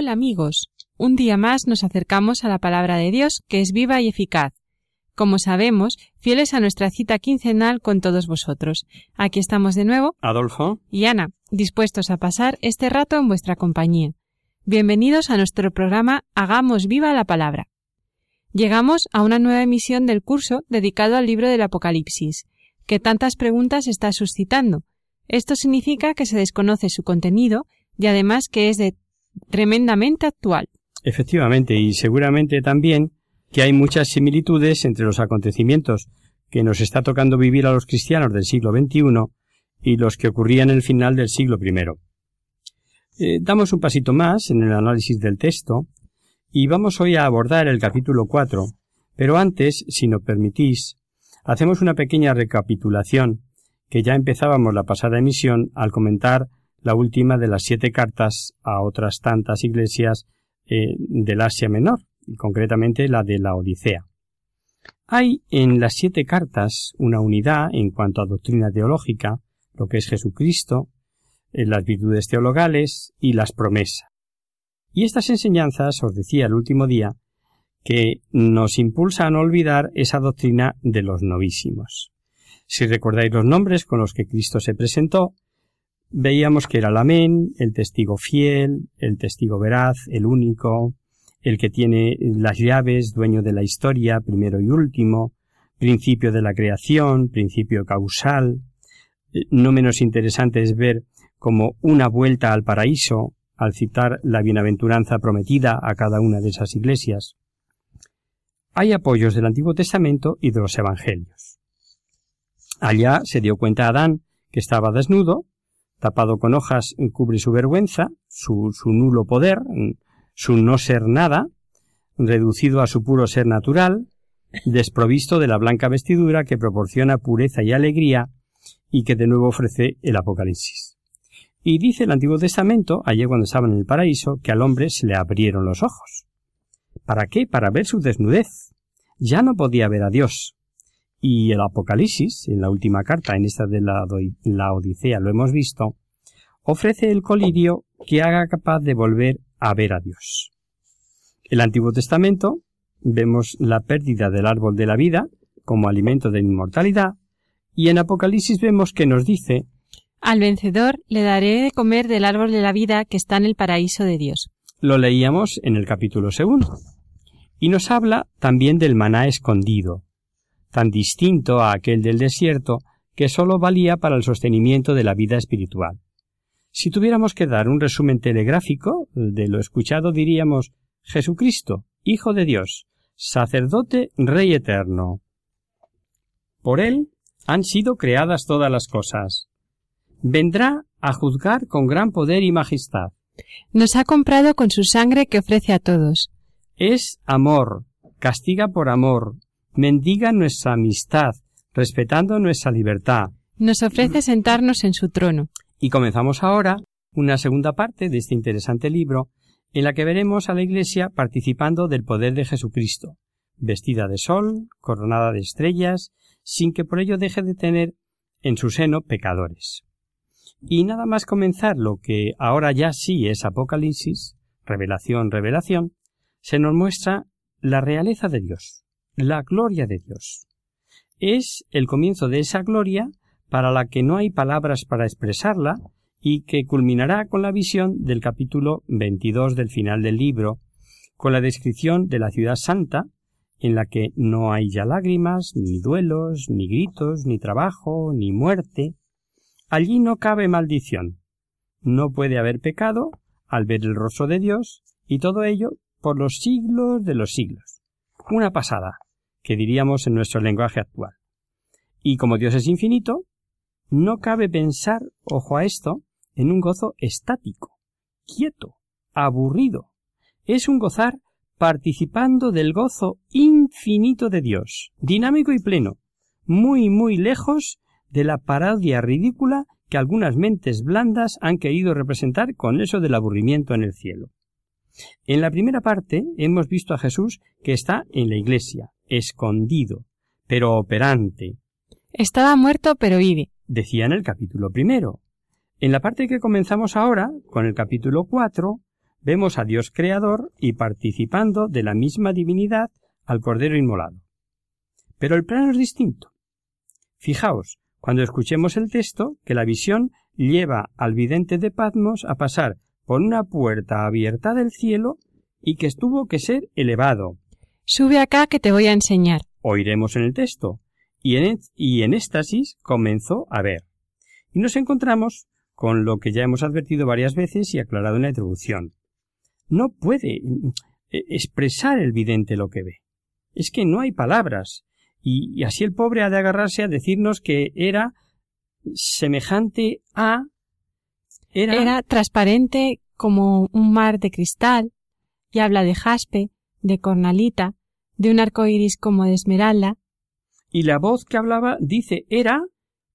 Hola amigos, un día más nos acercamos a la palabra de Dios que es viva y eficaz. Como sabemos, fieles a nuestra cita quincenal con todos vosotros. Aquí estamos de nuevo, Adolfo, y Ana, dispuestos a pasar este rato en vuestra compañía. Bienvenidos a nuestro programa Hagamos viva la palabra. Llegamos a una nueva emisión del curso dedicado al libro del Apocalipsis, que tantas preguntas está suscitando. Esto significa que se desconoce su contenido y además que es de tremendamente actual. efectivamente, y seguramente también que hay muchas similitudes entre los acontecimientos que nos está tocando vivir a los cristianos del siglo XXI y los que ocurrían en el final del siglo I. Eh, damos un pasito más en el análisis del texto y vamos hoy a abordar el capítulo 4, pero antes, si nos permitís, hacemos una pequeña recapitulación que ya empezábamos la pasada emisión al comentar la última de las siete cartas a otras tantas iglesias eh, del Asia Menor, y concretamente la de la Odisea. Hay en las siete cartas una unidad en cuanto a doctrina teológica, lo que es Jesucristo, eh, las virtudes teologales y las promesas. Y estas enseñanzas, os decía el último día, que nos impulsan a olvidar esa doctrina de los novísimos. Si recordáis los nombres con los que Cristo se presentó, veíamos que era el amén, el testigo fiel, el testigo veraz, el único, el que tiene las llaves, dueño de la historia, primero y último, principio de la creación, principio causal. Eh, No menos interesante es ver como una vuelta al paraíso al citar la bienaventuranza prometida a cada una de esas iglesias. Hay apoyos del Antiguo Testamento y de los Evangelios. Allá se dio cuenta Adán que estaba desnudo, tapado con hojas cubre su vergüenza, su, nulo poder, su no ser nada, reducido a su puro ser natural, desprovisto de la blanca vestidura que proporciona pureza y alegría y que de nuevo ofrece el Apocalipsis. Y dice el Antiguo Testamento, allí cuando estaba en el paraíso, que al hombre se le abrieron los ojos. ¿Para qué? Para ver su desnudez. Ya no podía ver a Dios. Y el Apocalipsis, en la última carta, en esta de la, la Odisea lo hemos visto, ofrece el colirio que haga capaz de volver a ver a Dios. El Antiguo Testamento vemos la pérdida del árbol de la vida como alimento de inmortalidad, y en Apocalipsis vemos que nos dice Al vencedor le daré de comer del árbol de la vida que está en el paraíso de Dios. lo leíamos en el capítulo segundo. Y nos habla también del maná escondido, tan distinto a aquel del desierto que sólo valía para el sostenimiento de la vida espiritual. Si tuviéramos que dar un resumen telegráfico de lo escuchado, diríamos Jesucristo, Hijo de Dios, sacerdote, Rey eterno. Por él han sido creadas todas las cosas. Vendrá a juzgar con gran poder y majestad. Nos ha comprado con su sangre que ofrece a todos. Es amor, castiga por amor, mendiga nuestra amistad, respetando nuestra libertad. Nos ofrece sentarnos en su trono. Y comenzamos ahora una segunda parte de este interesante libro, en la que veremos a la Iglesia participando del poder de Jesucristo, vestida de sol, coronada de estrellas, sin que por ello deje de tener en su seno pecadores. Y nada más comenzar lo que ahora ya sí es Apocalipsis, revelación, revelación, se nos muestra la realeza de Dios, la gloria de Dios. Es el comienzo de esa gloria para la que no hay palabras para expresarla y que culminará con la visión del capítulo 22 del final del libro, con la descripción de la ciudad santa, en la que no hay ya lágrimas, ni duelos, ni gritos, ni trabajo, ni muerte. Allí no cabe maldición. No puede haber pecado al ver el rostro de Dios, y todo ello por los siglos de los siglos. Una pasada, que diríamos en nuestro lenguaje actual. Y como Dios es infinito, no cabe pensar, ojo a esto, en un gozo estático, quieto, aburrido. Es un gozar participando del gozo infinito de Dios, dinámico y pleno, muy, muy lejos de la parodia ridícula que algunas mentes blandas han querido representar con eso del aburrimiento en el cielo. En la primera parte hemos visto a Jesús que está en la iglesia, escondido, pero operante. Estaba muerto, pero vive. Decía en el capítulo primero. En la parte que comenzamos ahora, con el capítulo cuatro, vemos a Dios creador y participando de la misma divinidad al Cordero inmolado. Pero el plano es distinto. Fijaos, cuando escuchemos el texto, que la visión lleva al vidente de Patmos a pasar por una puerta abierta del cielo y que estuvo que ser elevado. Sube acá que te voy a enseñar. Oiremos en el texto. Y en, y en éxtasis comenzó a ver. Y nos encontramos con lo que ya hemos advertido varias veces y aclarado en la introducción no puede mm, e, expresar el vidente lo que ve. Es que no hay palabras, y, así el pobre ha de agarrarse a decirnos que era semejante a era... era transparente como un mar de cristal, y habla de jaspe, de cornalita, de un arco iris como de esmeralda. Y la voz que hablaba dice era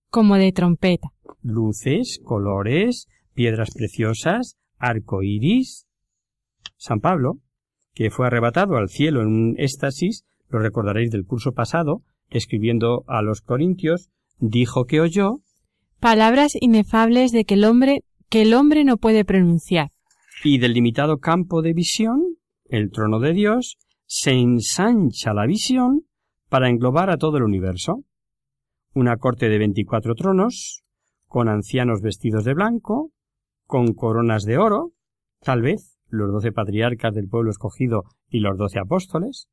como de trompeta. Luces, colores, piedras preciosas, arco iris. San Pablo, que fue arrebatado al cielo en un éxtasis, lo recordaréis del curso pasado, escribiendo a los Corintios, dijo que oyó palabras inefables de que el hombre que el hombre no puede pronunciar. Y del limitado campo de visión, el trono de Dios, se ensancha la visión para englobar a todo el universo. Una corte de veinticuatro tronos, con ancianos vestidos de blanco, con coronas de oro, tal vez los doce patriarcas del pueblo escogido y los doce apóstoles,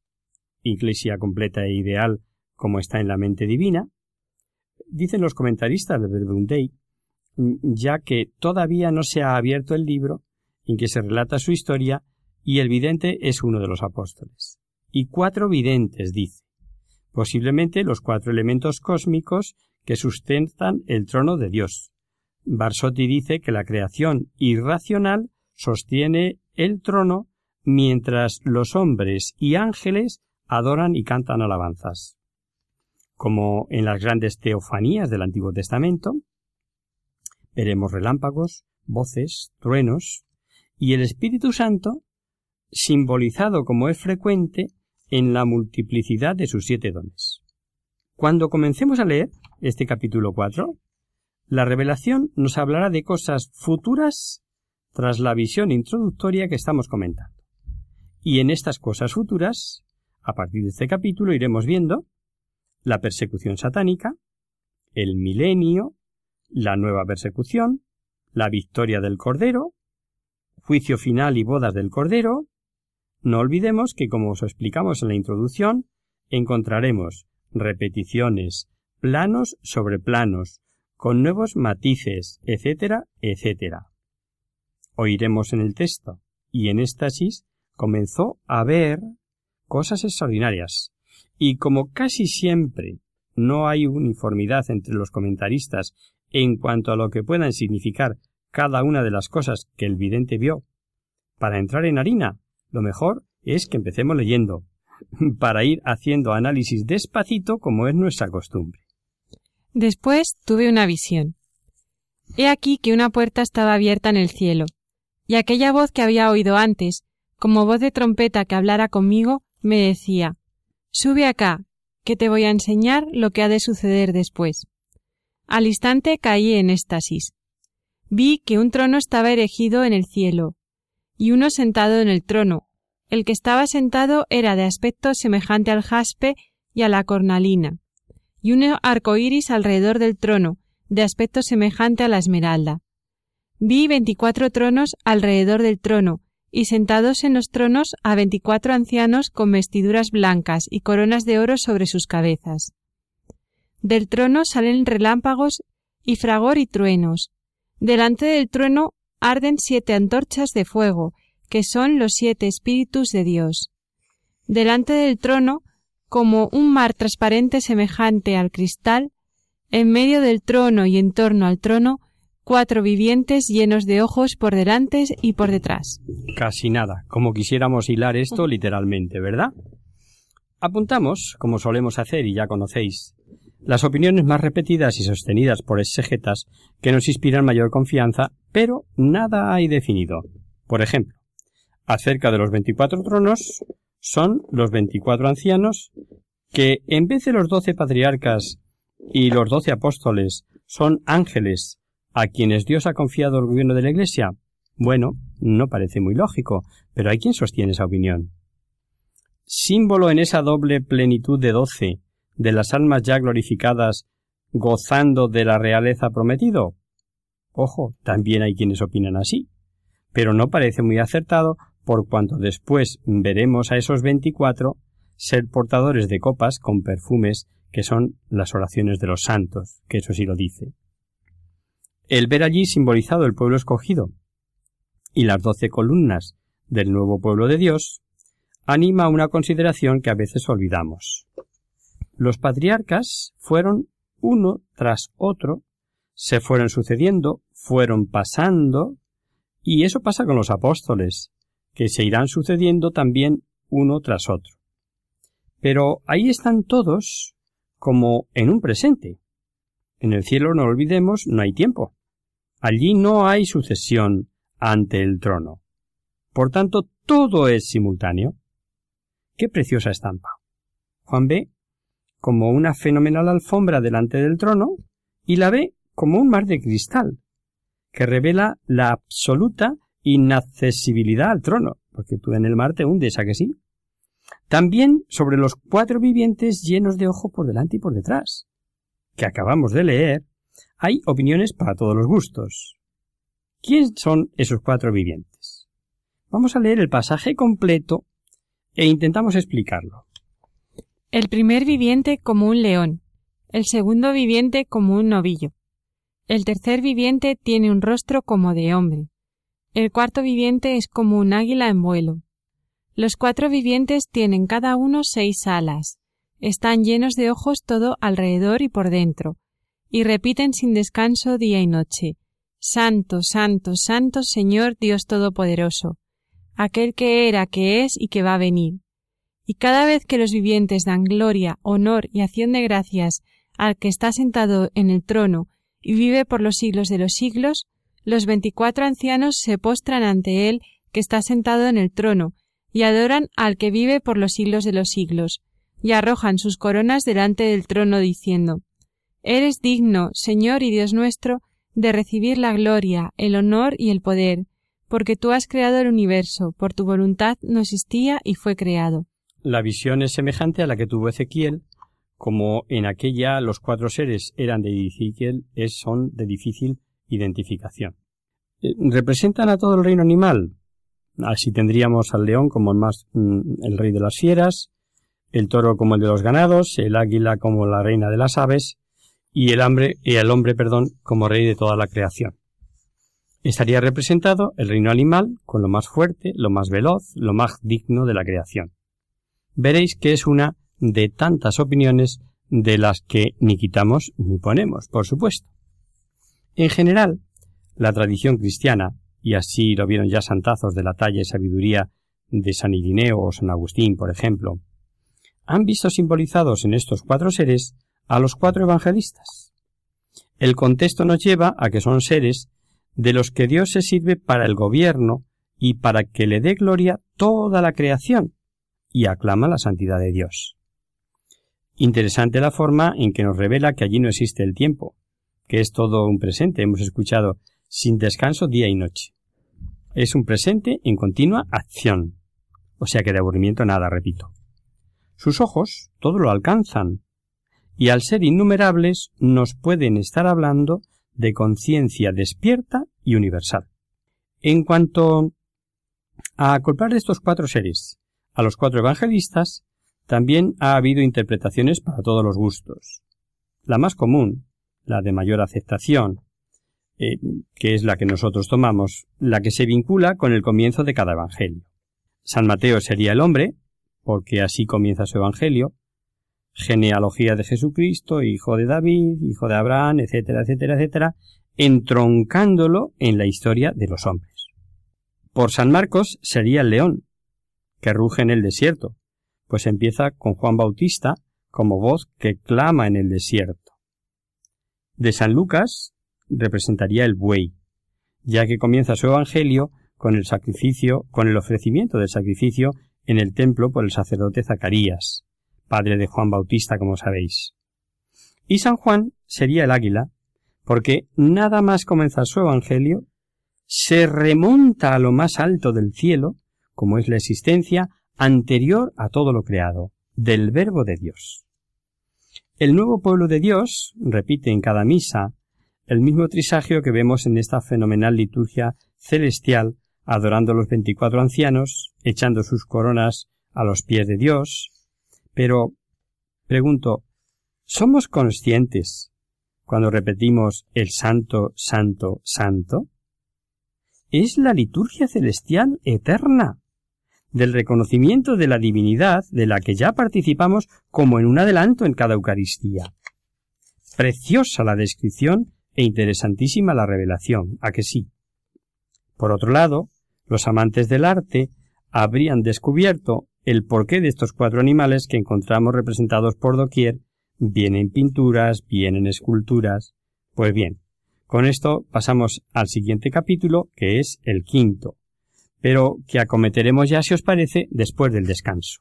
iglesia completa e ideal como está en la mente divina, dicen los comentaristas de Verbum ya que todavía no se ha abierto el libro en que se relata su historia y el vidente es uno de los apóstoles. Y cuatro videntes, dice, posiblemente los cuatro elementos cósmicos que sustentan el trono de Dios. Barsotti dice que la creación irracional sostiene el trono mientras los hombres y ángeles adoran y cantan alabanzas. Como en las grandes teofanías del Antiguo Testamento, veremos relámpagos, voces, truenos, y el Espíritu Santo, simbolizado como es frecuente en la multiplicidad de sus siete dones. Cuando comencemos a leer este capítulo 4, la revelación nos hablará de cosas futuras tras la visión introductoria que estamos comentando. Y en estas cosas futuras, a partir de este capítulo, iremos viendo la persecución satánica, el milenio, la nueva persecución, la victoria del Cordero, juicio final y bodas del Cordero. No olvidemos que, como os explicamos en la introducción, encontraremos repeticiones, planos sobre planos, con nuevos matices, etcétera, etcétera oiremos en el texto, y en éxtasis comenzó a ver cosas extraordinarias. Y como casi siempre no hay uniformidad entre los comentaristas en cuanto a lo que puedan significar cada una de las cosas que el vidente vio, para entrar en harina, lo mejor es que empecemos leyendo, para ir haciendo análisis despacito como es nuestra costumbre. Después tuve una visión. He aquí que una puerta estaba abierta en el cielo, y aquella voz que había oído antes, como voz de trompeta que hablara conmigo, me decía Sube acá, que te voy a enseñar lo que ha de suceder después. Al instante caí en éxtasis. Vi que un trono estaba erigido en el cielo, y uno sentado en el trono. El que estaba sentado era de aspecto semejante al jaspe y a la cornalina, y un arco iris alrededor del trono, de aspecto semejante a la esmeralda. Vi veinticuatro tronos alrededor del trono, y sentados en los tronos a veinticuatro ancianos con vestiduras blancas y coronas de oro sobre sus cabezas. Del trono salen relámpagos y fragor y truenos. Delante del trueno arden siete antorchas de fuego, que son los siete espíritus de Dios. Delante del trono, como un mar transparente semejante al cristal, en medio del trono y en torno al trono, cuatro vivientes llenos de ojos por delante y por detrás. Casi nada, como quisiéramos hilar esto literalmente, ¿verdad? Apuntamos, como solemos hacer y ya conocéis, las opiniones más repetidas y sostenidas por exegetas que nos inspiran mayor confianza, pero nada hay definido. Por ejemplo, acerca de los veinticuatro tronos, son los veinticuatro ancianos que, en vez de los doce patriarcas y los doce apóstoles, son ángeles a quienes Dios ha confiado el gobierno de la Iglesia? Bueno, no parece muy lógico, pero hay quien sostiene esa opinión. Símbolo en esa doble plenitud de doce, de las almas ya glorificadas, gozando de la realeza prometido. Ojo, también hay quienes opinan así, pero no parece muy acertado por cuanto después veremos a esos veinticuatro ser portadores de copas con perfumes que son las oraciones de los santos, que eso sí lo dice. El ver allí simbolizado el pueblo escogido y las doce columnas del nuevo pueblo de Dios anima a una consideración que a veces olvidamos. Los patriarcas fueron uno tras otro, se fueron sucediendo, fueron pasando, y eso pasa con los apóstoles, que se irán sucediendo también uno tras otro. Pero ahí están todos como en un presente. En el cielo, no olvidemos, no hay tiempo. Allí no hay sucesión ante el trono. Por tanto, todo es simultáneo. Qué preciosa estampa. Juan ve como una fenomenal alfombra delante del trono y la ve como un mar de cristal, que revela la absoluta inaccesibilidad al trono, porque tú en el mar te hundes, ¿a que sí? También sobre los cuatro vivientes llenos de ojo por delante y por detrás, que acabamos de leer hay opiniones para todos los gustos. ¿Quiénes son esos cuatro vivientes? Vamos a leer el pasaje completo e intentamos explicarlo. El primer viviente como un león, el segundo viviente como un novillo, el tercer viviente tiene un rostro como de hombre, el cuarto viviente es como un águila en vuelo. Los cuatro vivientes tienen cada uno seis alas, están llenos de ojos todo alrededor y por dentro, y repiten sin descanso día y noche. Santo, Santo, Santo Señor Dios Todopoderoso, aquel que era, que es y que va a venir. Y cada vez que los vivientes dan gloria, honor y acción de gracias al que está sentado en el trono y vive por los siglos de los siglos, los veinticuatro ancianos se postran ante él que está sentado en el trono, y adoran al que vive por los siglos de los siglos, y arrojan sus coronas delante del trono diciendo Eres digno, Señor y Dios nuestro, de recibir la gloria, el honor y el poder, porque tú has creado el universo, por tu voluntad no existía y fue creado. La visión es semejante a la que tuvo Ezequiel, como en aquella los cuatro seres eran de Ezequiel, es, son de difícil identificación. Eh, ¿Representan a todo el reino animal? Así tendríamos al león como el más mm, el rey de las fieras, el toro como el de los ganados, el águila como la reina de las aves, y el hambre y el hombre, perdón, como rey de toda la creación. Estaría representado el reino animal con lo más fuerte, lo más veloz, lo más digno de la creación. Veréis que es una de tantas opiniones de las que ni quitamos ni ponemos, por supuesto. En general, la tradición cristiana, y así lo vieron ya santazos de la talla y sabiduría de San Irineo o San Agustín, por ejemplo, han visto simbolizados en estos cuatro seres a los cuatro evangelistas. El contexto nos lleva a que son seres de los que Dios se sirve para el gobierno y para que le dé gloria toda la creación y aclama la santidad de Dios. Interesante la forma en que nos revela que allí no existe el tiempo, que es todo un presente, hemos escuchado, sin descanso día y noche. Es un presente en continua acción, o sea que de aburrimiento nada, repito. Sus ojos todo lo alcanzan, y al ser innumerables nos pueden estar hablando de conciencia despierta y universal. En cuanto A acoplar estos cuatro seres a los cuatro evangelistas, también ha habido interpretaciones para todos los gustos. La más común, la de mayor aceptación, eh, que es la que nosotros tomamos, la que se vincula con el comienzo de cada evangelio. San Mateo sería el hombre, porque así comienza su evangelio, genealogía de Jesucristo, hijo de David, hijo de Abraham, etcétera, etcétera, etcétera, entroncándolo en la historia de los hombres. Por San Marcos sería el león, que ruge en el desierto, pues empieza con Juan Bautista como voz que clama en el desierto. De San Lucas representaría el buey, ya que comienza su evangelio con el sacrificio, con el ofrecimiento del sacrificio en el templo por el sacerdote Zacarías, padre de Juan Bautista, como sabéis. Y San Juan sería el águila, porque nada más comenzar su evangelio, se remonta a lo más alto del cielo, como es la existencia anterior a todo lo creado, del Verbo de Dios. El nuevo pueblo de Dios repite en cada misa el mismo trisagio que vemos en esta fenomenal liturgia celestial, adorando a los veinticuatro ancianos, echando sus coronas a los pies de Dios. Pero, pregunto, ¿somos conscientes cuando repetimos el santo, santo, santo? Es la liturgia celestial eterna, del reconocimiento de la divinidad de la que ya participamos como en un adelanto en cada Eucaristía. Preciosa la descripción e interesantísima la revelación, a que sí. Por otro lado, los amantes del arte habrían descubierto el porqué de estos cuatro animales que encontramos representados por doquier, bien en pinturas, bien en esculturas. Pues bien, con esto pasamos al siguiente capítulo, que es el quinto, pero que acometeremos ya, si os parece, después del descanso.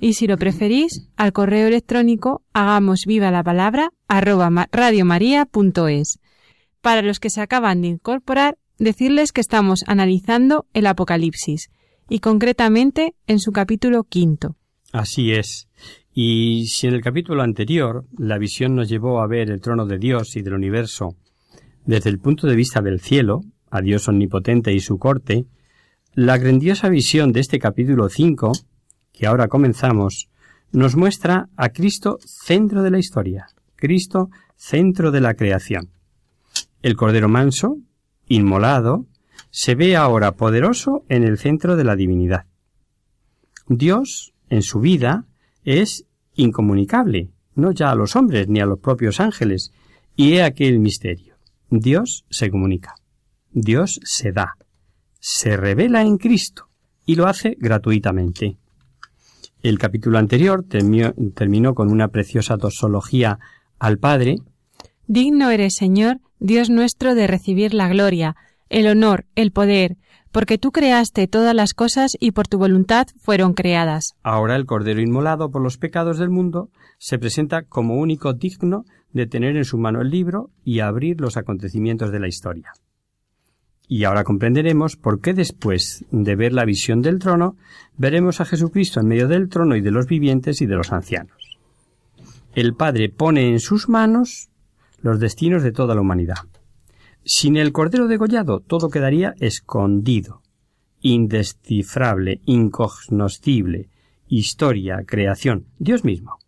y si lo preferís, al correo electrónico hagamos viva la palabra arroba radiomaria.es. Para los que se acaban de incorporar, decirles que estamos analizando el Apocalipsis y concretamente en su capítulo quinto. Así es. Y si en el capítulo anterior la visión nos llevó a ver el trono de Dios y del universo desde el punto de vista del cielo, a Dios omnipotente y su corte, la grandiosa visión de este capítulo 5 que ahora comenzamos, nos muestra a Cristo centro de la historia, Cristo centro de la creación. El Cordero Manso, inmolado, se ve ahora poderoso en el centro de la divinidad. Dios, en su vida, es incomunicable, no ya a los hombres ni a los propios ángeles, y he aquí el misterio. Dios se comunica. Dios se da. Se revela en Cristo y lo hace gratuitamente. El capítulo anterior terminó, con una preciosa dosología al Padre. Digno eres, Señor, Dios nuestro, de recibir la gloria, el honor, el poder, porque tú creaste todas las cosas y por tu voluntad fueron creadas. Ahora el Cordero inmolado por los pecados del mundo se presenta como único digno de tener en su mano el libro y abrir los acontecimientos de la historia. Y ahora comprenderemos por qué después de ver la visión del trono, veremos a Jesucristo en medio del trono y de los vivientes y de los ancianos. El Padre pone en sus manos los destinos de toda la humanidad. Sin el Cordero degollado todo quedaría escondido, indescifrable, incognoscible, historia, creación, Dios mismo.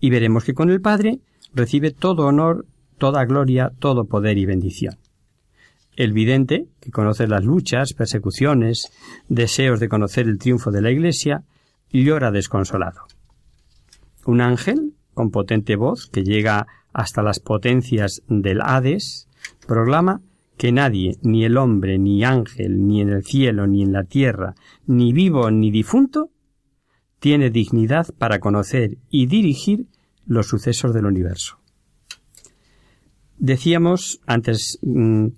Y veremos que con el Padre recibe todo honor, toda gloria, todo poder y bendición. El vidente, que conoce las luchas, persecuciones, deseos de conocer el triunfo de la Iglesia, llora desconsolado. Un ángel, con potente voz, que llega hasta las potencias del Hades, proclama que nadie, ni el hombre, ni ángel, ni en el cielo, ni en la tierra, ni vivo, ni difunto, tiene dignidad para conocer y dirigir los sucesos del universo. Decíamos antes mm,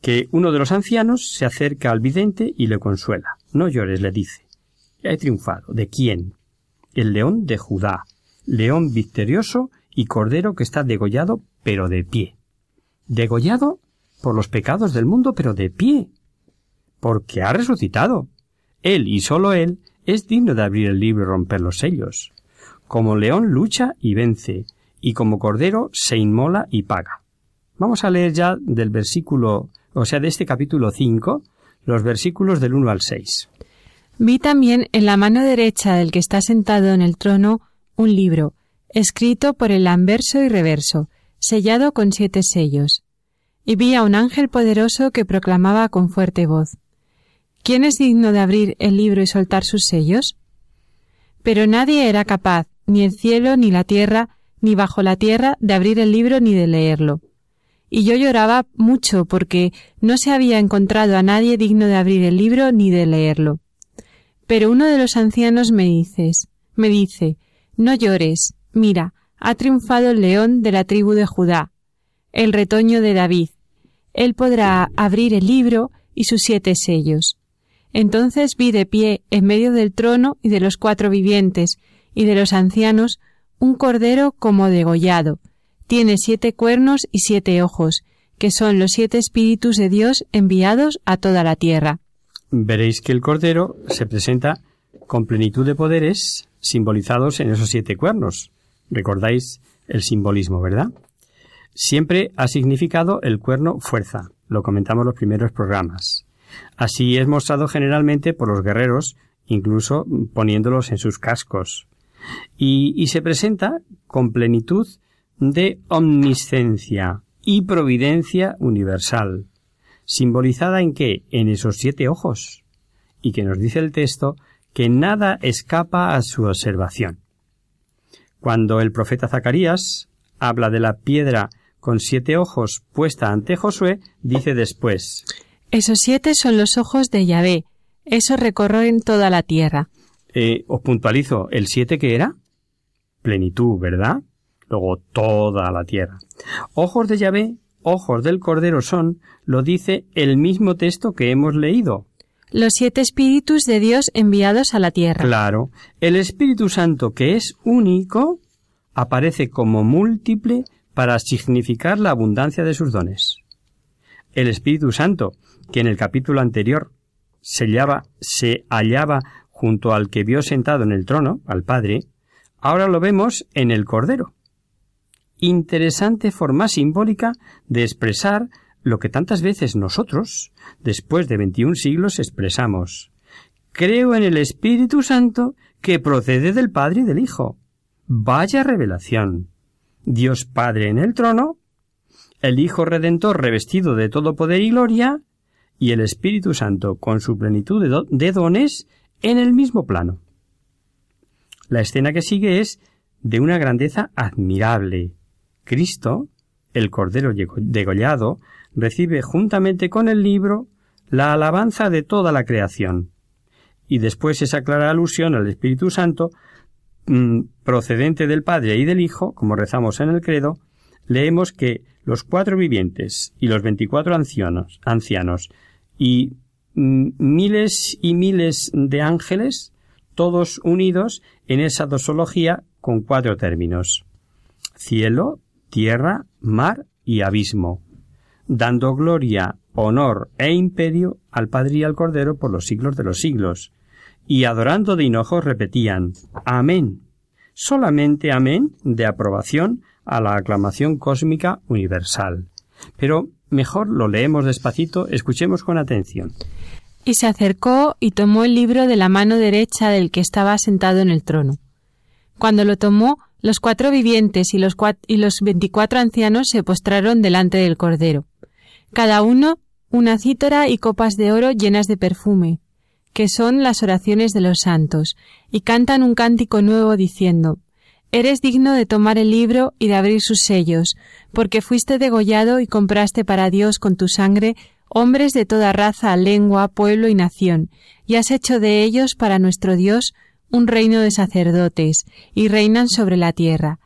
que uno de los ancianos se acerca al vidente y le consuela. No llores, le dice. He triunfado. ¿De quién? El león de Judá, león victorioso y cordero que está degollado, pero de pie. Degollado por los pecados del mundo, pero de pie. Porque ha resucitado. Él y sólo él es digno de abrir el libro y romper los sellos. Como león lucha y vence, y como cordero se inmola y paga. Vamos a leer ya del versículo o sea, de este capítulo 5, los versículos del 1 al 6. Vi también en la mano derecha del que está sentado en el trono un libro, escrito por el anverso y reverso, sellado con siete sellos. Y vi a un ángel poderoso que proclamaba con fuerte voz ¿Quién es digno de abrir el libro y soltar sus sellos? Pero nadie era capaz, ni el cielo, ni la tierra, ni bajo la tierra, de abrir el libro ni de leerlo y yo lloraba mucho porque no se había encontrado a nadie digno de abrir el libro ni de leerlo. Pero uno de los ancianos me dices, me dice, no llores, mira, ha triunfado el león de la tribu de Judá, el retoño de David. Él podrá abrir el libro y sus siete sellos. Entonces vi de pie en medio del trono y de los cuatro vivientes y de los ancianos un cordero como degollado, tiene siete cuernos y siete ojos, que son los siete espíritus de Dios enviados a toda la tierra. Veréis que el Cordero se presenta con plenitud de poderes simbolizados en esos siete cuernos. Recordáis el simbolismo, ¿verdad? Siempre ha significado el cuerno fuerza, lo comentamos en los primeros programas. Así es mostrado generalmente por los guerreros, incluso poniéndolos en sus cascos. Y, y se presenta con plenitud de omniscencia y providencia universal, simbolizada en qué? En esos siete ojos, y que nos dice el texto que nada escapa a su observación. Cuando el profeta Zacarías habla de la piedra con siete ojos puesta ante Josué, dice después Esos siete son los ojos de Yahvé, esos recorren toda la tierra. Eh, os puntualizo, ¿el siete qué era? Plenitud, ¿verdad? Luego toda la tierra. Ojos de Yahvé, ojos del Cordero son, lo dice el mismo texto que hemos leído. Los siete espíritus de Dios enviados a la tierra. Claro, el Espíritu Santo, que es único, aparece como múltiple para significar la abundancia de sus dones. El Espíritu Santo, que en el capítulo anterior se hallaba, se hallaba junto al que vio sentado en el trono, al Padre, ahora lo vemos en el Cordero. Interesante forma simbólica de expresar lo que tantas veces nosotros, después de veintiún siglos, expresamos. Creo en el Espíritu Santo que procede del Padre y del Hijo. Vaya revelación. Dios Padre en el trono, el Hijo Redentor revestido de todo poder y gloria, y el Espíritu Santo con su plenitud de, dones en el mismo plano. La escena que sigue es de una grandeza admirable. Cristo, el Cordero degollado, recibe juntamente con el libro la alabanza de toda la creación. Y después esa clara alusión al Espíritu Santo, mm, procedente del Padre y del Hijo, como rezamos en el credo, leemos que los cuatro vivientes y los veinticuatro ancianos, ancianos y mm, miles y miles de ángeles, todos unidos en esa dosología con cuatro términos cielo, tierra, mar y abismo dando gloria, honor e imperio al Padre y al Cordero por los siglos de los siglos, y adorando de hinojos repetían Amén. Solamente Amén de aprobación a la aclamación cósmica universal. Pero mejor lo leemos despacito, escuchemos con atención. Y se acercó y tomó el libro de la mano derecha del que estaba sentado en el trono. Cuando lo tomó, los cuatro vivientes y los, veinticuatro ancianos se postraron delante del Cordero. Cada uno una cítara y copas de oro llenas de perfume, que son las oraciones de los santos, y cantan un cántico nuevo diciendo Eres digno de tomar el libro y de abrir sus sellos, porque fuiste degollado y compraste para Dios con tu sangre hombres de toda raza, lengua, pueblo y nación, y has hecho de ellos para nuestro Dios un reino de sacerdotes, y reinan sobre la tierra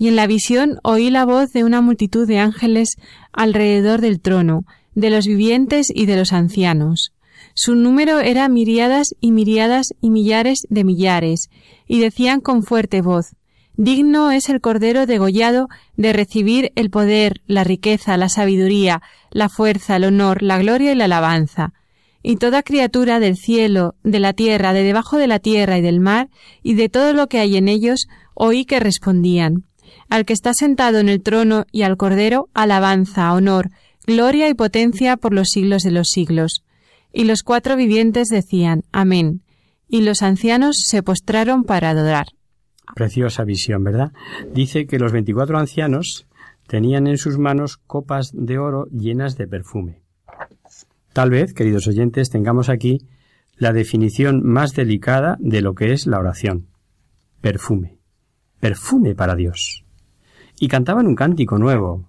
y en la visión oí la voz de una multitud de ángeles alrededor del trono, de los vivientes y de los ancianos. Su número era miriadas y miriadas y millares de millares, y decían con fuerte voz Digno es el Cordero degollado de recibir el poder, la riqueza, la sabiduría, la fuerza, el honor, la gloria y la alabanza. Y toda criatura del cielo, de la tierra, de debajo de la tierra y del mar, y de todo lo que hay en ellos, oí que respondían al que está sentado en el trono y al Cordero, alabanza, honor, gloria y potencia por los siglos de los siglos. Y los cuatro vivientes decían, Amén. Y los ancianos se postraron para adorar. Preciosa visión, ¿verdad? Dice que los veinticuatro ancianos tenían en sus manos copas de oro llenas de perfume. Tal vez, queridos oyentes, tengamos aquí la definición más delicada de lo que es la oración. Perfume. Perfume para Dios y cantaban un cántico nuevo.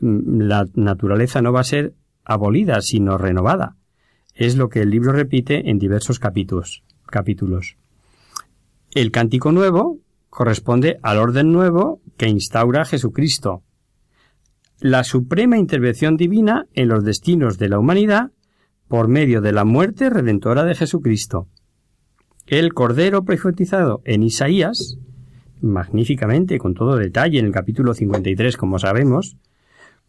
Mm, la naturaleza no va a ser abolida, sino renovada. Es lo que el libro repite en diversos capítulos. capítulos. El cántico nuevo corresponde al orden nuevo que instaura Jesucristo. La suprema intervención divina en los destinos de la humanidad por medio de la muerte redentora de Jesucristo. El Cordero profetizado en Isaías magníficamente, con todo detalle, en el capítulo 53, como sabemos,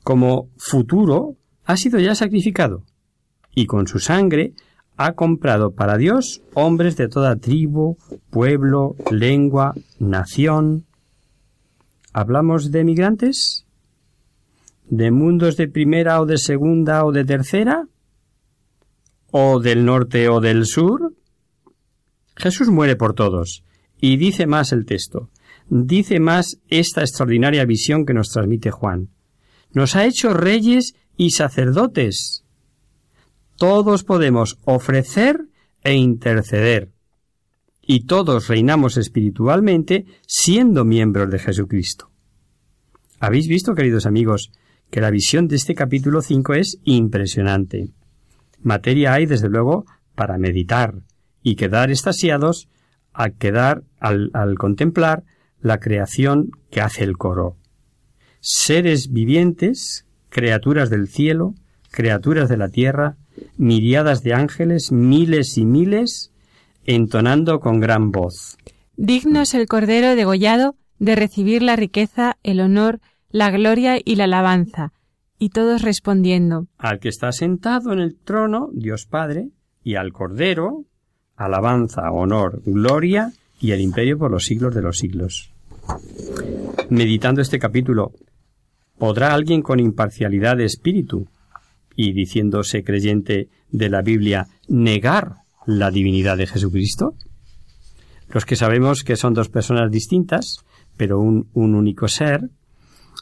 como futuro ha sido ya sacrificado, y con su sangre ha comprado para Dios hombres de toda tribu, pueblo, lengua, nación. ¿Hablamos de migrantes? ¿De mundos de primera o de segunda o de tercera? ¿O del norte o del sur? Jesús muere por todos, y dice más el texto, dice más esta extraordinaria visión que nos transmite Juan. Nos ha hecho reyes y sacerdotes. Todos podemos ofrecer e interceder. y todos reinamos espiritualmente siendo miembros de Jesucristo. Habéis visto, queridos amigos, que la visión de este capítulo 5 es impresionante. Materia hay, desde luego, para meditar y quedar estasiados al quedar, al, al contemplar la creación que hace el coro. Seres vivientes, criaturas del cielo, criaturas de la tierra, miriadas de ángeles, miles y miles, entonando con gran voz. Digno es el Cordero degollado de recibir la riqueza, el honor, la gloria y la alabanza. Y todos respondiendo. Al que está sentado en el trono, Dios Padre, y al Cordero, alabanza, honor, gloria y el imperio por los siglos de los siglos. Meditando este capítulo, ¿podrá alguien con imparcialidad de espíritu y diciéndose creyente de la Biblia negar la divinidad de Jesucristo? Los que sabemos que son dos personas distintas, pero un, un único ser,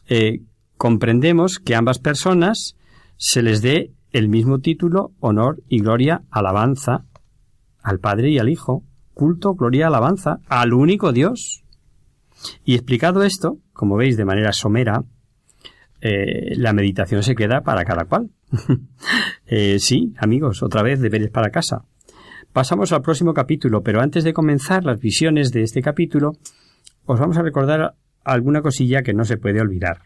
eh, comprendemos que ambas personas se les dé el mismo título, honor y gloria, alabanza al Padre y al Hijo, culto, gloria, alabanza al único Dios. Y explicado esto, como veis de manera somera, eh, la meditación se queda para cada cual. eh, sí, amigos, otra vez deberes para casa. Pasamos al próximo capítulo, pero antes de comenzar las visiones de este capítulo, os vamos a recordar alguna cosilla que no se puede olvidar.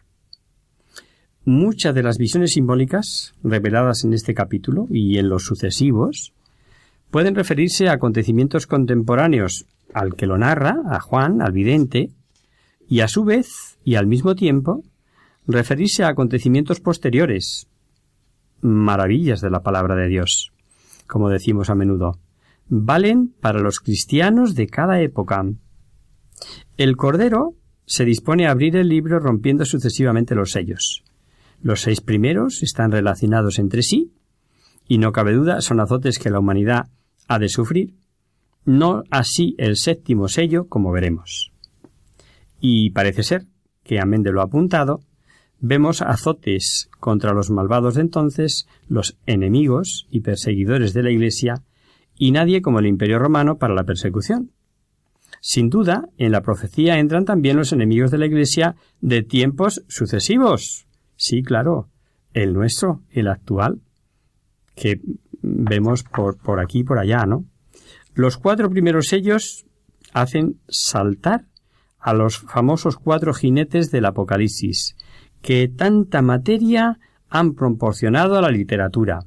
Muchas de las visiones simbólicas reveladas en este capítulo y en los sucesivos pueden referirse a acontecimientos contemporáneos al que lo narra, a Juan, al vidente, y a su vez y al mismo tiempo referirse a acontecimientos posteriores, maravillas de la palabra de Dios, como decimos a menudo valen para los cristianos de cada época. El Cordero se dispone a abrir el libro rompiendo sucesivamente los sellos. Los seis primeros están relacionados entre sí, y no cabe duda son azotes que la humanidad ha de sufrir, no así el séptimo sello, como veremos. Y parece ser que, amén de lo apuntado, vemos azotes contra los malvados de entonces, los enemigos y perseguidores de la Iglesia, y nadie como el Imperio romano para la persecución. Sin duda, en la profecía entran también los enemigos de la Iglesia de tiempos sucesivos. Sí, claro, el nuestro, el actual, que vemos por, por aquí y por allá, ¿no? Los cuatro primeros sellos hacen saltar a los famosos cuatro jinetes del Apocalipsis, que tanta materia han proporcionado a la literatura.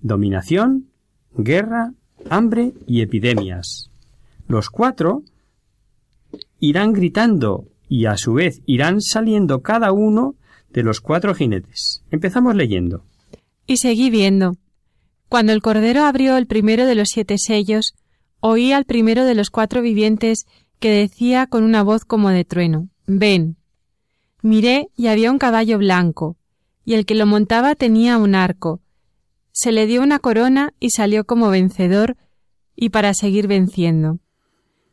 Dominación, guerra, hambre y epidemias. Los cuatro irán gritando y a su vez irán saliendo cada uno de los cuatro jinetes. Empezamos leyendo. Y seguí viendo. Cuando el Cordero abrió el primero de los siete sellos, oí al primero de los cuatro vivientes que decía con una voz como de trueno, Ven. Miré y había un caballo blanco, y el que lo montaba tenía un arco, se le dio una corona y salió como vencedor y para seguir venciendo.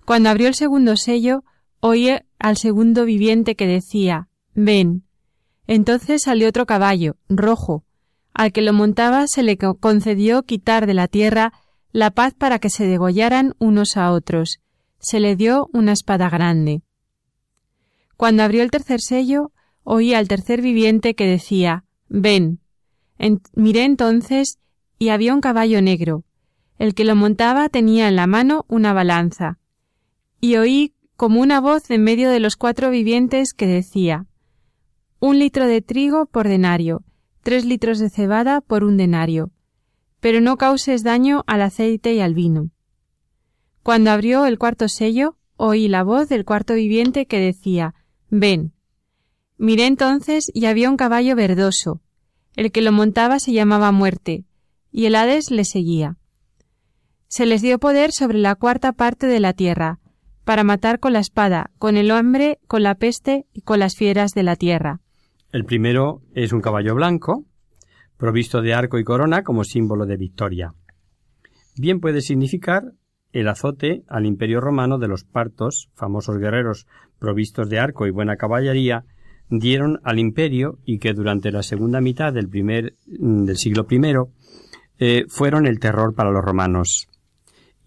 Cuando abrió el segundo sello, oí al segundo viviente que decía Ven. Entonces salió otro caballo, rojo. Al que lo montaba se le concedió quitar de la tierra la paz para que se degollaran unos a otros. Se le dio una espada grande. Cuando abrió el tercer sello, oí al tercer viviente que decía Ven miré entonces y había un caballo negro. El que lo montaba tenía en la mano una balanza. Y oí como una voz en medio de los cuatro vivientes que decía Un litro de trigo por denario, tres litros de cebada por un denario. Pero no causes daño al aceite y al vino. Cuando abrió el cuarto sello, oí la voz del cuarto viviente que decía Ven. Miré entonces y había un caballo verdoso, el que lo montaba se llamaba muerte, y el Hades le seguía. Se les dio poder sobre la cuarta parte de la tierra, para matar con la espada, con el hambre, con la peste y con las fieras de la tierra. El primero es un caballo blanco, provisto de arco y corona como símbolo de victoria. Bien puede significar el azote al imperio romano de los partos, famosos guerreros provistos de arco y buena caballería, dieron al imperio y que durante la segunda mitad del primer del siglo I eh, fueron el terror para los romanos.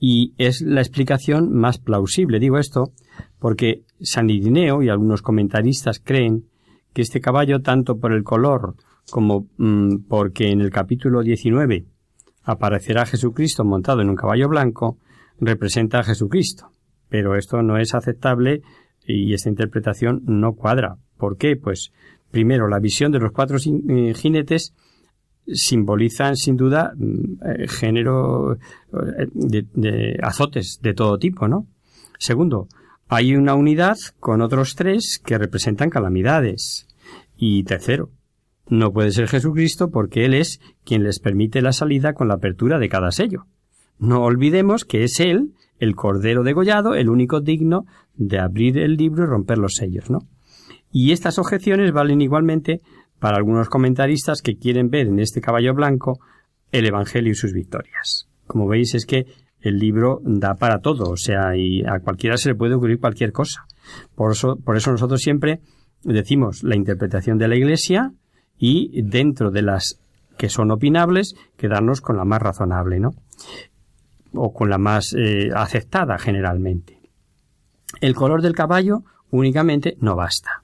Y es la explicación más plausible. Digo esto porque San Irineo y algunos comentaristas creen que este caballo, tanto por el color como mm, porque en el capítulo 19 aparecerá Jesucristo montado en un caballo blanco, representa a Jesucristo. Pero esto no es aceptable y esta interpretación no cuadra. ¿Por qué? Pues primero la visión de los cuatro eh, jinetes simbolizan sin duda mm, eh, género eh, de, azotes de todo tipo, ¿no? Segundo, hay una unidad con otros tres que representan calamidades. Y tercero, no puede ser Jesucristo porque Él es quien les permite la salida con la apertura de cada sello. No olvidemos que es Él, el Cordero degollado, el único digno de abrir el libro y romper los sellos, ¿no? Y estas objeciones valen igualmente para algunos comentaristas que quieren ver en este caballo blanco el Evangelio y sus victorias. Como veis es que el libro da para todo, o sea, y a cualquiera se le puede ocurrir cualquier cosa. Por eso, por eso nosotros siempre decimos la interpretación de la Iglesia y dentro de las que son opinables, quedarnos con la más razonable, ¿no? O con la más eh, aceptada generalmente. El color del caballo únicamente no basta.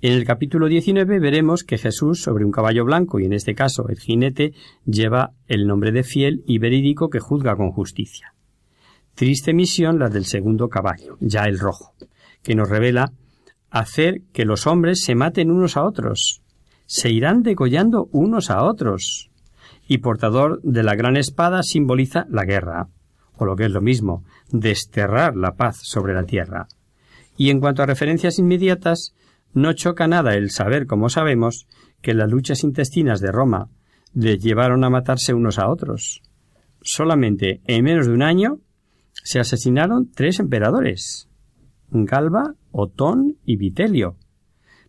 En el capítulo 19 veremos que Jesús, sobre un caballo blanco, y en este caso el jinete, lleva el nombre de fiel y verídico que juzga con justicia. Triste misión la del segundo caballo, ya el rojo, que nos revela hacer que los hombres se maten unos a otros, se irán degollando unos a otros, y portador de la gran espada simboliza la guerra, o lo que es lo mismo, desterrar la paz sobre la tierra. Y en cuanto a referencias inmediatas, no choca nada el saber, como sabemos, que las luchas intestinas de Roma les llevaron a matarse unos a otros. Solamente en menos de un año se asesinaron tres emperadores Galba, Otón y Vitelio.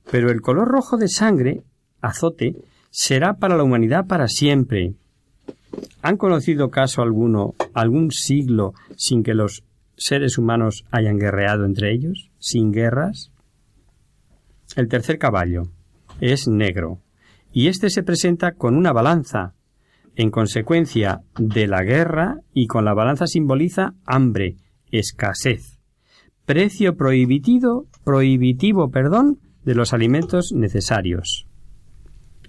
Pero el color rojo de sangre, azote, será para la humanidad para siempre. ¿Han conocido caso alguno, algún siglo, sin que los seres humanos hayan guerreado entre ellos? ¿Sin guerras? El tercer caballo es negro, y éste se presenta con una balanza, en consecuencia de la guerra, y con la balanza simboliza hambre, escasez, precio prohibitivo, prohibitivo, perdón, de los alimentos necesarios.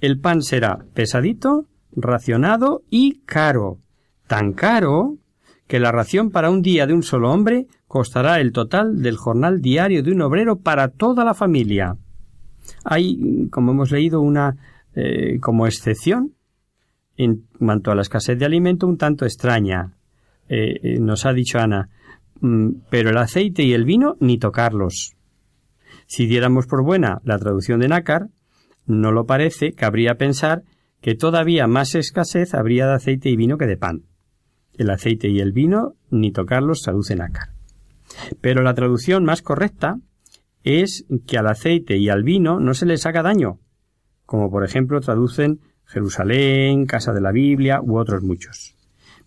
El pan será pesadito, racionado y caro, tan caro que la ración para un día de un solo hombre costará el total del jornal diario de un obrero para toda la familia. Hay, como hemos leído, una eh, como excepción en cuanto a la escasez de alimento un tanto extraña. Eh, eh, nos ha dicho Ana, mm, pero el aceite y el vino ni tocarlos. Si diéramos por buena la traducción de Nácar, no lo parece, cabría pensar que todavía más escasez habría de aceite y vino que de pan. El aceite y el vino ni tocarlos traduce Nácar. Pero la traducción más correcta es que al aceite y al vino no se les haga daño, como por ejemplo traducen Jerusalén, Casa de la Biblia u otros muchos.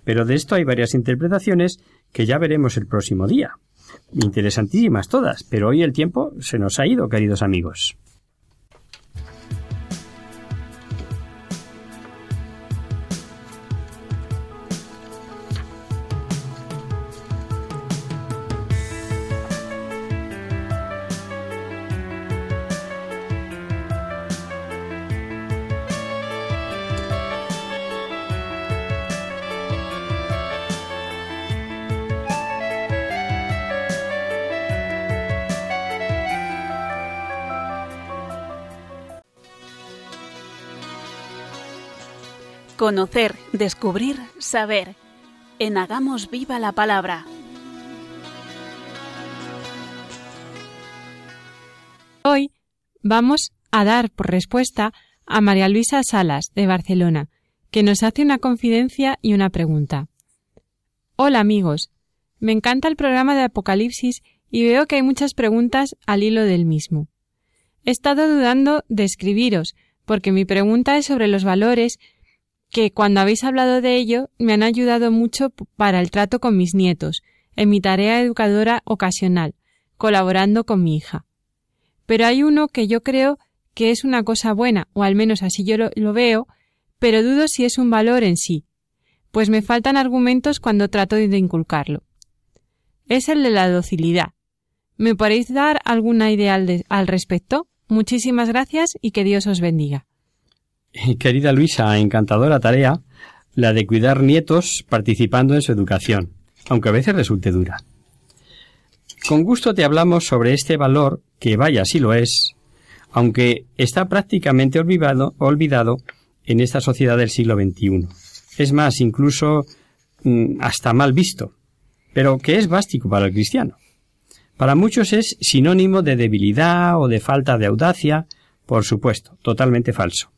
Pero de esto hay varias interpretaciones que ya veremos el próximo día. Interesantísimas todas, pero hoy el tiempo se nos ha ido, queridos amigos. Conocer, descubrir, saber. En Hagamos Viva la Palabra. Hoy vamos a dar por respuesta a María Luisa Salas, de Barcelona, que nos hace una confidencia y una pregunta. Hola amigos, me encanta el programa de Apocalipsis y veo que hay muchas preguntas al hilo del mismo. He estado dudando de escribiros, porque mi pregunta es sobre los valores que cuando habéis hablado de ello me han ayudado mucho para el trato con mis nietos, en mi tarea educadora ocasional, colaborando con mi hija. Pero hay uno que yo creo que es una cosa buena, o al menos así yo lo, veo, pero dudo si es un valor en sí. pues me faltan argumentos cuando trato de inculcarlo. Es el de la docilidad. ¿Me podéis dar alguna idea al, respecto? Muchísimas gracias y que Dios os bendiga. Querida Luisa, encantadora tarea la de cuidar nietos participando en su educación, aunque a veces resulte dura. Con gusto te hablamos sobre este valor, que vaya si lo es, aunque está prácticamente olvidado, en esta sociedad del siglo XXI. Es más, incluso mm, hasta mal visto, pero que es básico para el cristiano. Para muchos es sinónimo de debilidad o de falta de audacia, por supuesto, totalmente falso.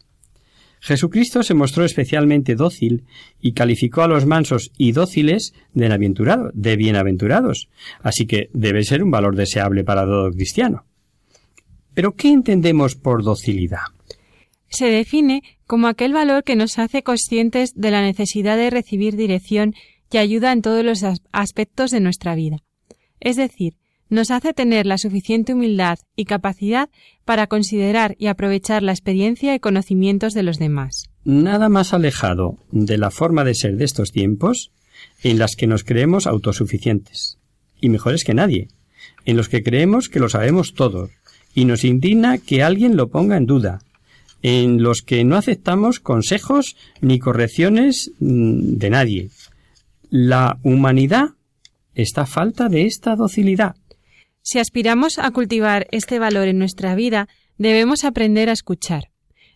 Jesucristo se mostró especialmente dócil y calificó a los mansos y dóciles de, de bienaventurados, así que debe ser un valor deseable para todo cristiano. Pero ¿qué entendemos por docilidad? Se define como aquel valor que nos hace conscientes de la necesidad de recibir dirección y ayuda en todos los aspectos de nuestra vida. Es decir, nos hace tener la suficiente humildad y capacidad para considerar y aprovechar la experiencia y conocimientos de los demás. Nada más alejado de la forma de ser de estos tiempos en las que nos creemos autosuficientes y mejores que nadie, en los que creemos que lo sabemos todo y nos indigna que alguien lo ponga en duda, en los que no aceptamos consejos ni correcciones mm, de nadie. La humanidad está falta de esta docilidad si aspiramos a cultivar este valor en nuestra vida, debemos aprender a escuchar.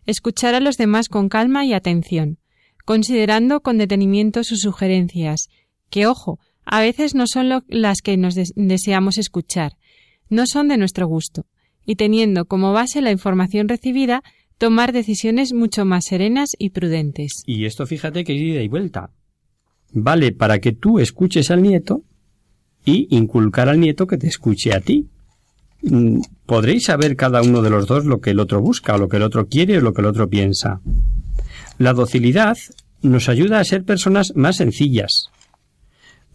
Escuchar a los demás con calma y atención, considerando con detenimiento sus sugerencias, que, ojo, a veces no son las que nos deseamos escuchar, no son de nuestro gusto, y teniendo como base la información recibida, tomar decisiones mucho más serenas y prudentes. Y esto fíjate que es ida y vuelta. Vale para que tú escuches al nieto, y inculcar al nieto que te escuche a ti. Mm, podréis saber cada uno de los dos lo que el otro busca, lo que el otro quiere, o lo que el otro piensa. La docilidad nos ayuda a ser personas más sencillas.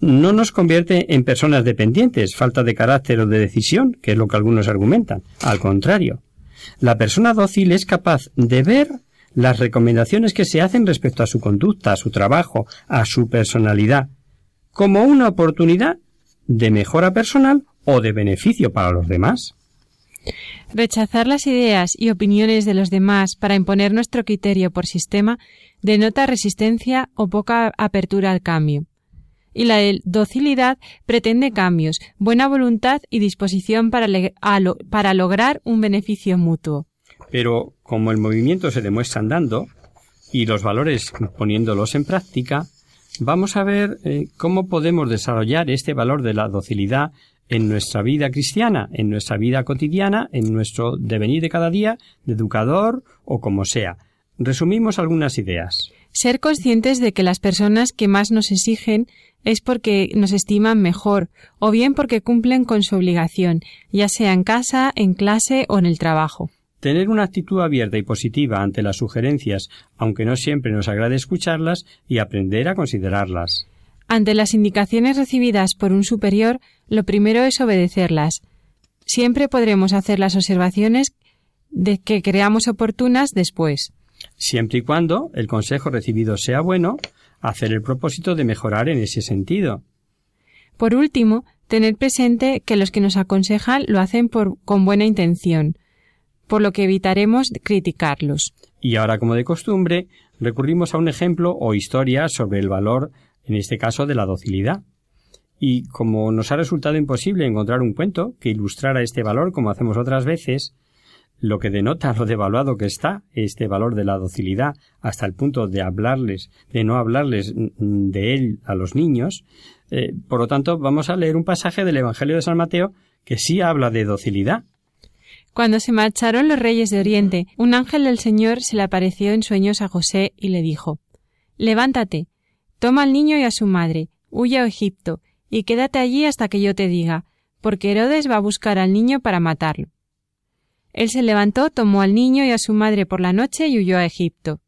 No nos convierte en personas dependientes, falta de carácter o de decisión, que es lo que algunos argumentan. Al contrario, la persona dócil es capaz de ver las recomendaciones que se hacen respecto a su conducta, a su trabajo, a su personalidad, como una oportunidad de mejora personal o de beneficio para los demás. Rechazar las ideas y opiniones de los demás para imponer nuestro criterio por sistema denota resistencia o poca apertura al cambio. Y la docilidad pretende cambios, buena voluntad y disposición para, para lograr un beneficio mutuo. Pero como el movimiento se demuestra andando y los valores poniéndolos en práctica, vamos a ver eh, cómo podemos desarrollar este valor de la docilidad en nuestra vida cristiana, en nuestra vida cotidiana, en nuestro devenir de cada día, de educador o como sea. Resumimos algunas ideas. Ser conscientes de que las personas que más nos exigen es porque nos estiman mejor, o bien porque cumplen con su obligación, ya sea en casa, en clase o en el trabajo. Tener una actitud abierta y positiva ante las sugerencias, aunque no siempre nos agrade escucharlas, y aprender a considerarlas. Ante las indicaciones recibidas por un superior, lo primero es obedecerlas. Siempre podremos hacer las observaciones de que creamos oportunas después. Siempre y cuando el consejo recibido sea bueno, hacer el propósito de mejorar en ese sentido. Por último, tener presente que los que nos aconsejan lo hacen por, con buena intención, por lo que evitaremos criticarlos. Y ahora, como de costumbre, recurrimos a un ejemplo o historia sobre el valor, en este caso, de la docilidad. Y como nos ha resultado imposible encontrar un cuento que ilustrara este valor como hacemos otras veces, lo que denota lo devaluado que está este valor de la docilidad hasta el punto de hablarles, de no hablarles de él a los niños, eh, por lo tanto vamos a leer un pasaje del Evangelio de San Mateo que sí habla de docilidad cuando se marcharon los reyes de Oriente, un ángel del Señor se le apareció en sueños a José y le dijo Levántate, toma al niño y a su madre, huye a Egipto, y quédate allí hasta que yo te diga, porque Herodes va a buscar al niño para matarlo. Él se levantó, tomó al niño y a su madre por la noche y huyó a Egipto.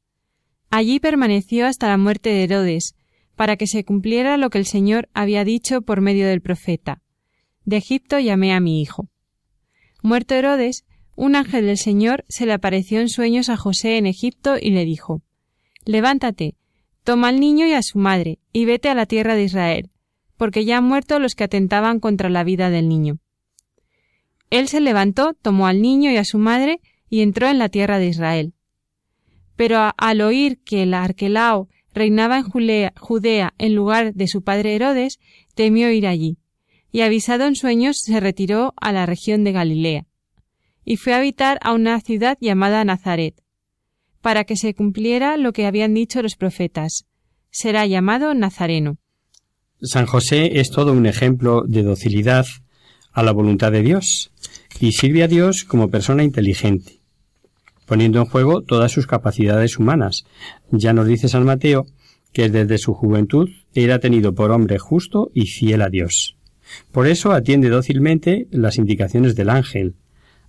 Allí permaneció hasta la muerte de Herodes, para que se cumpliera lo que el Señor había dicho por medio del profeta. De Egipto llamé a mi hijo. Muerto Herodes, un ángel del Señor se le apareció en sueños a José en Egipto y le dijo Levántate, Toma al niño y a su madre, y vete a la tierra de Israel, porque ya han muerto los que atentaban contra la vida del niño. Él se levantó, tomó al niño y a su madre, y entró en la tierra de Israel. Pero al oír que el Arquelao reinaba en Judea en lugar de su padre Herodes, temió ir allí, y avisado en sueños se retiró a la región de Galilea, y fue a habitar a una ciudad llamada Nazaret, para que se cumpliera lo que habían dicho los profetas. Será llamado Nazareno. San José es todo un ejemplo de docilidad a la voluntad de Dios y sirve a Dios como persona inteligente, poniendo en juego todas sus capacidades humanas. Ya nos dice San Mateo que desde su juventud era tenido por hombre justo y fiel a Dios. Por eso atiende dócilmente las indicaciones del ángel,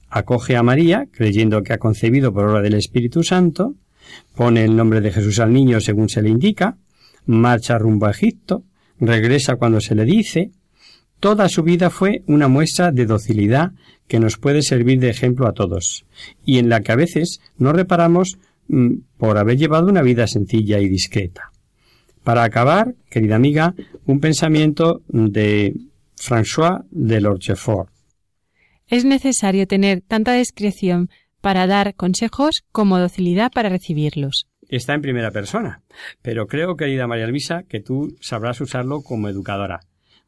acoge a María, creyendo que ha concebido por obra del Espíritu Santo, pone el nombre de Jesús al niño según se le indica, marcha rumbo a Egipto, regresa cuando se le dice, toda su vida fue una muestra de docilidad que nos puede servir de ejemplo a todos, y en la que a veces no reparamos mm, por haber llevado una vida sencilla y discreta. Para acabar, querida amiga, un pensamiento de François de Lorchefort. Es necesario tener tanta discreción para dar consejos como docilidad para recibirlos. Está en primera persona, pero creo, querida María Luisa, que tú sabrás usarlo como educadora.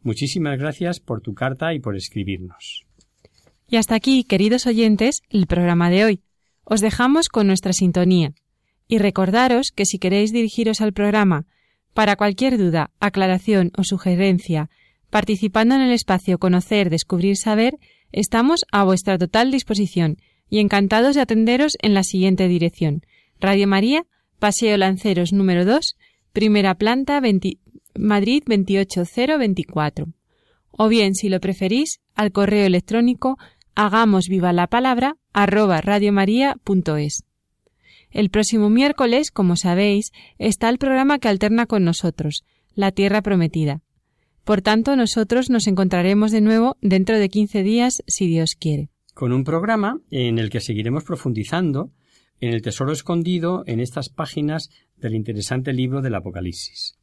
Muchísimas gracias por tu carta y por escribirnos. Y hasta aquí, queridos oyentes, el programa de hoy. Os dejamos con nuestra sintonía. Y recordaros que si queréis dirigiros al programa para cualquier duda, aclaración o sugerencia, participando en el espacio Conocer, Descubrir, Saber, Estamos a vuestra total disposición y encantados de atenderos en la siguiente dirección. Radio María, Paseo Lanceros número 2, primera planta, Madrid 28024. O bien, si lo preferís, al correo electrónico hagamos viva la palabra arroba radiomaria.es. El próximo miércoles, como sabéis, está el programa que alterna con nosotros, La Tierra Prometida. Por tanto, nosotros nos encontraremos de nuevo dentro de 15 días, si Dios quiere. Con un programa en el que seguiremos profundizando en el tesoro escondido en estas páginas del interesante libro del Apocalipsis.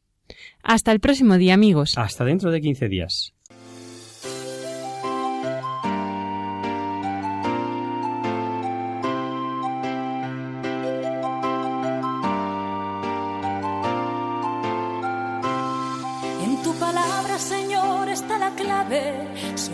Hasta el próximo día, amigos. Hasta dentro de 15 días.